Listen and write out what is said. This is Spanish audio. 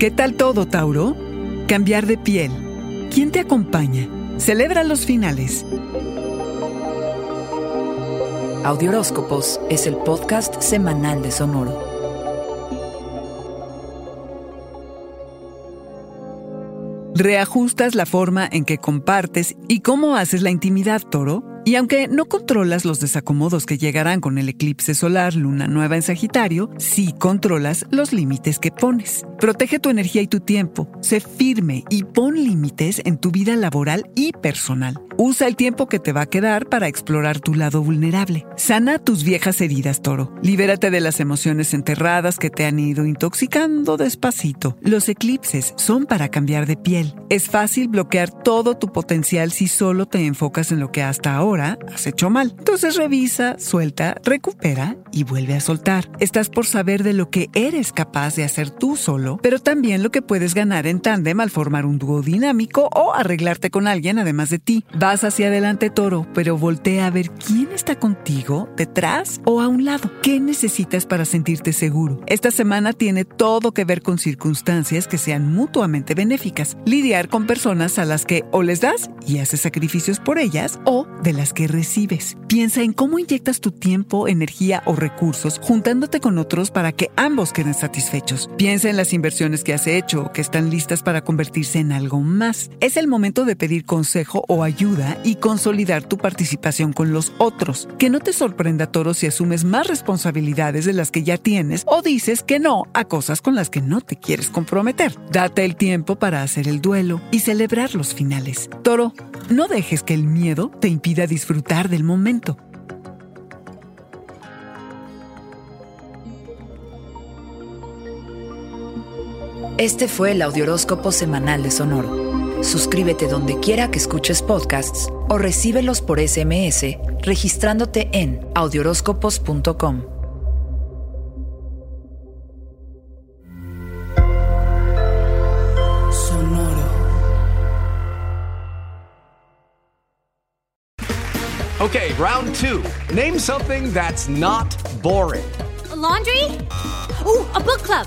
¿Qué tal todo, Tauro? Cambiar de piel. ¿Quién te acompaña? Celebra los finales. Audioróscopos es el podcast semanal de Sonoro. Reajustas la forma en que compartes y cómo haces la intimidad, Toro. Y aunque no controlas los desacomodos que llegarán con el eclipse solar luna nueva en Sagitario, sí controlas los límites que pones. Protege tu energía y tu tiempo, sé firme y pon límites en tu vida laboral y personal. Usa el tiempo que te va a quedar para explorar tu lado vulnerable. Sana tus viejas heridas, toro. Libérate de las emociones enterradas que te han ido intoxicando despacito. Los eclipses son para cambiar de piel. Es fácil bloquear todo tu potencial si solo te enfocas en lo que hasta ahora has hecho mal. Entonces revisa, suelta, recupera y vuelve a soltar. Estás por saber de lo que eres capaz de hacer tú solo, pero también lo que puedes ganar en tándem al formar un dúo dinámico o arreglarte con alguien además de ti. Vas hacia adelante, toro, pero voltea a ver quién está contigo, detrás o a un lado. ¿Qué necesitas para sentirte seguro? Esta semana tiene todo que ver con circunstancias que sean mutuamente benéficas. Lidiar con personas a las que o les das y haces sacrificios por ellas o de las que recibes. Piensa en cómo inyectas tu tiempo, energía o recursos juntándote con otros para que ambos queden satisfechos. Piensa en las inversiones que has hecho o que están listas para convertirse en algo más. Es el momento de pedir consejo o ayuda y consolidar tu participación con los otros. Que no te sorprenda, Toro, si asumes más responsabilidades de las que ya tienes o dices que no a cosas con las que no te quieres comprometer. Date el tiempo para hacer el duelo y celebrar los finales. Toro, no dejes que el miedo te impida disfrutar del momento. Este fue el Audioróscopo semanal de Sonoro. Suscríbete donde quiera que escuches podcasts o recíbelos por SMS registrándote en audioróscopos.com. Sonoro. Okay, round two. Name something that's not boring. A laundry? Ooh, a book club.